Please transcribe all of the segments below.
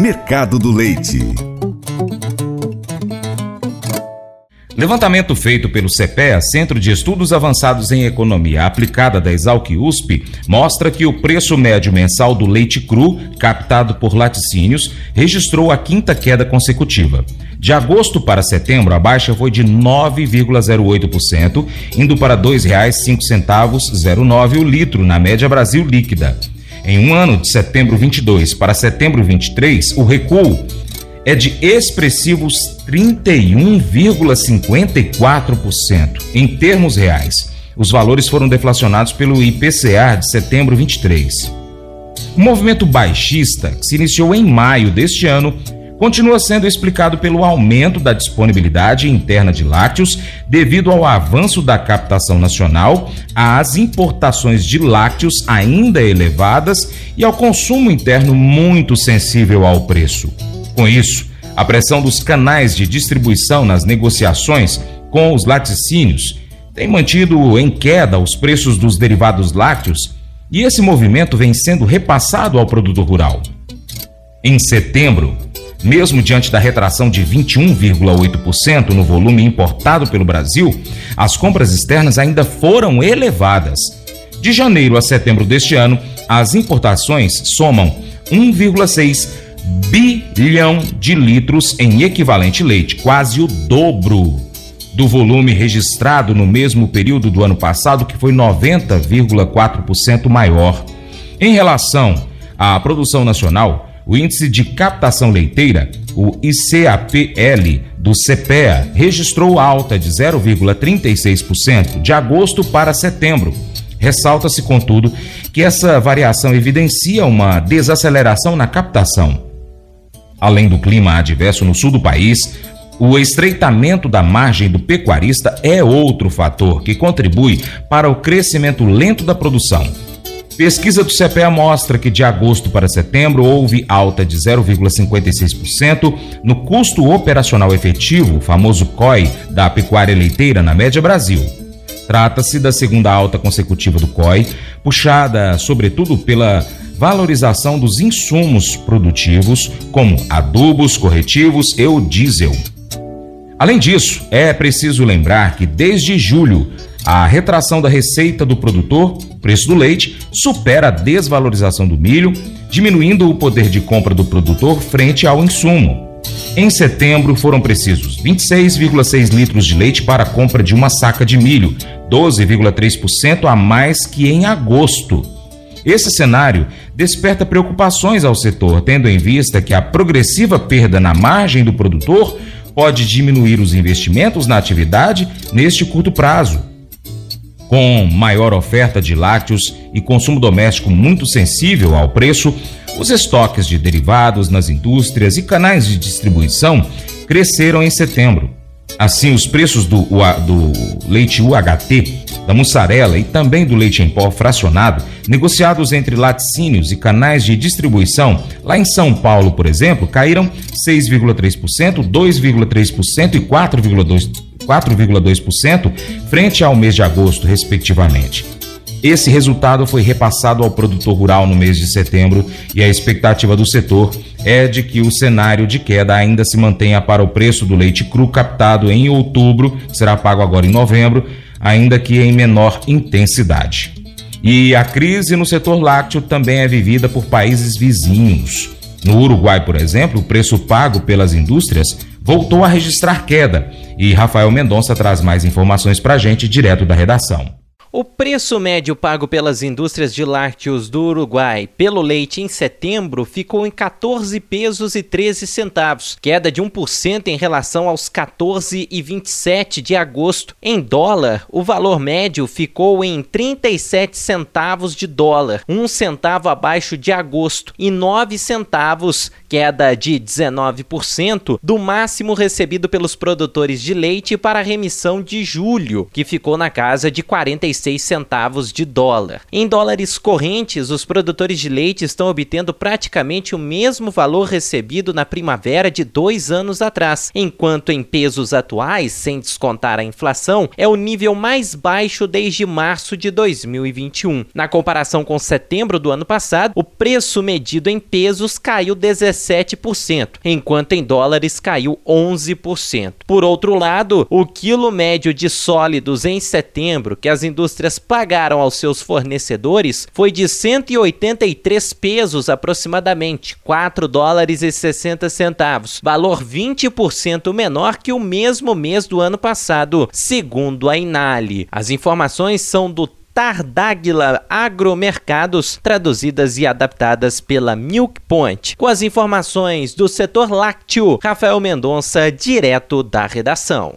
Mercado do Leite. Levantamento feito pelo CPEA, Centro de Estudos Avançados em Economia Aplicada da Exalc USP, mostra que o preço médio mensal do leite cru, captado por laticínios, registrou a quinta queda consecutiva. De agosto para setembro, a baixa foi de 9,08%, indo para R$ 2,05,09 o litro na média Brasil líquida. Em um ano de setembro 22 para setembro 23, o recuo é de expressivos 31,54% em termos reais. Os valores foram deflacionados pelo IPCA de setembro 23. O movimento baixista, que se iniciou em maio deste ano, continua sendo explicado pelo aumento da disponibilidade interna de lácteos devido ao avanço da captação nacional, às importações de lácteos ainda elevadas e ao consumo interno muito sensível ao preço. Com isso, a pressão dos canais de distribuição nas negociações com os laticínios tem mantido em queda os preços dos derivados lácteos e esse movimento vem sendo repassado ao produtor rural. Em setembro, mesmo diante da retração de 21,8% no volume importado pelo Brasil, as compras externas ainda foram elevadas. De janeiro a setembro deste ano, as importações somam 1,6 bilhão de litros em equivalente leite, quase o dobro do volume registrado no mesmo período do ano passado, que foi 90,4% maior. Em relação à produção nacional, o índice de captação leiteira, o ICAPL do CPEA, registrou alta de 0,36% de agosto para setembro. Ressalta-se, contudo, que essa variação evidencia uma desaceleração na captação. Além do clima adverso no sul do país, o estreitamento da margem do pecuarista é outro fator que contribui para o crescimento lento da produção. Pesquisa do CPEA mostra que de agosto para setembro houve alta de 0,56% no custo operacional efetivo, o famoso COI, da pecuária leiteira na média Brasil. Trata-se da segunda alta consecutiva do COI, puxada sobretudo pela valorização dos insumos produtivos, como adubos, corretivos e o diesel. Além disso, é preciso lembrar que desde julho a retração da receita do produtor, preço do leite, supera a desvalorização do milho, diminuindo o poder de compra do produtor frente ao insumo. Em setembro, foram precisos 26,6 litros de leite para a compra de uma saca de milho, 12,3% a mais que em agosto. Esse cenário desperta preocupações ao setor, tendo em vista que a progressiva perda na margem do produtor pode diminuir os investimentos na atividade neste curto prazo. Com maior oferta de lácteos e consumo doméstico muito sensível ao preço, os estoques de derivados nas indústrias e canais de distribuição cresceram em setembro. Assim, os preços do, do leite UHT, da mussarela e também do leite em pó fracionado, negociados entre laticínios e canais de distribuição, lá em São Paulo, por exemplo, caíram 6,3%, 2,3% e 4,2%. 4,2% frente ao mês de agosto, respectivamente. Esse resultado foi repassado ao produtor rural no mês de setembro e a expectativa do setor é de que o cenário de queda ainda se mantenha para o preço do leite cru captado em outubro, que será pago agora em novembro, ainda que em menor intensidade. E a crise no setor lácteo também é vivida por países vizinhos. No Uruguai, por exemplo, o preço pago pelas indústrias voltou a registrar queda. E Rafael Mendonça traz mais informações para a gente direto da redação. O preço médio pago pelas indústrias de lácteos do Uruguai pelo leite em setembro ficou em 14 pesos e 13 centavos, queda de 1% em relação aos 14,27 de agosto. Em dólar, o valor médio ficou em 37 centavos de dólar, um centavo abaixo de agosto e 9 centavos, queda de 19% do máximo recebido pelos produtores de leite para a remissão de julho, que ficou na casa de 46 36 centavos de dólar. Em dólares correntes, os produtores de leite estão obtendo praticamente o mesmo valor recebido na primavera de dois anos atrás, enquanto em pesos atuais, sem descontar a inflação, é o nível mais baixo desde março de 2021. Na comparação com setembro do ano passado, o preço medido em pesos caiu 17%, enquanto em dólares caiu 11%. Por outro lado, o quilo médio de sólidos em setembro que as indústrias pagaram aos seus fornecedores foi de 183 pesos aproximadamente, 4 dólares e 60 centavos, valor 20% menor que o mesmo mês do ano passado, segundo a Inali. As informações são do Tardáguila Agromercados, traduzidas e adaptadas pela Milk Point. Com as informações do setor lácteo, Rafael Mendonça, direto da redação.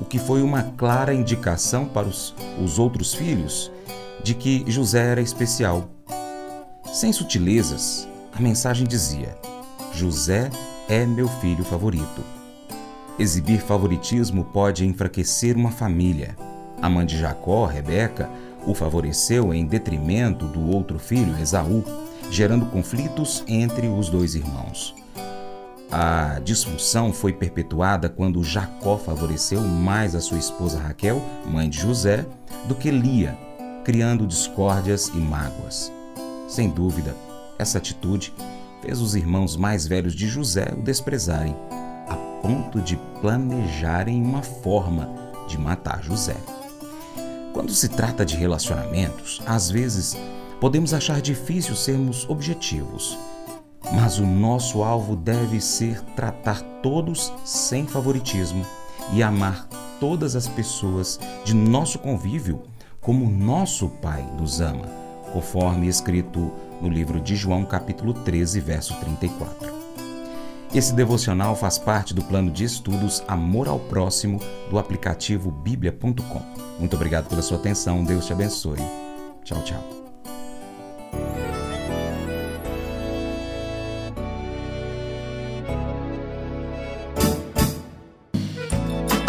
o que foi uma clara indicação para os, os outros filhos de que José era especial. Sem sutilezas, a mensagem dizia: José é meu filho favorito. Exibir favoritismo pode enfraquecer uma família. A mãe de Jacó, Rebeca, o favoreceu em detrimento do outro filho, Esaú, gerando conflitos entre os dois irmãos. A disfunção foi perpetuada quando Jacó favoreceu mais a sua esposa Raquel, mãe de José, do que Lia, criando discórdias e mágoas. Sem dúvida, essa atitude fez os irmãos mais velhos de José o desprezarem, a ponto de planejarem uma forma de matar José. Quando se trata de relacionamentos, às vezes podemos achar difícil sermos objetivos, mas o nosso alvo deve ser tratar todos sem favoritismo e amar todas as pessoas de nosso convívio como nosso Pai nos ama, conforme escrito no livro de João, capítulo 13, verso 34. Esse devocional faz parte do plano de estudos Amor ao Próximo do aplicativo bíblia.com. Muito obrigado pela sua atenção, Deus te abençoe. Tchau, tchau.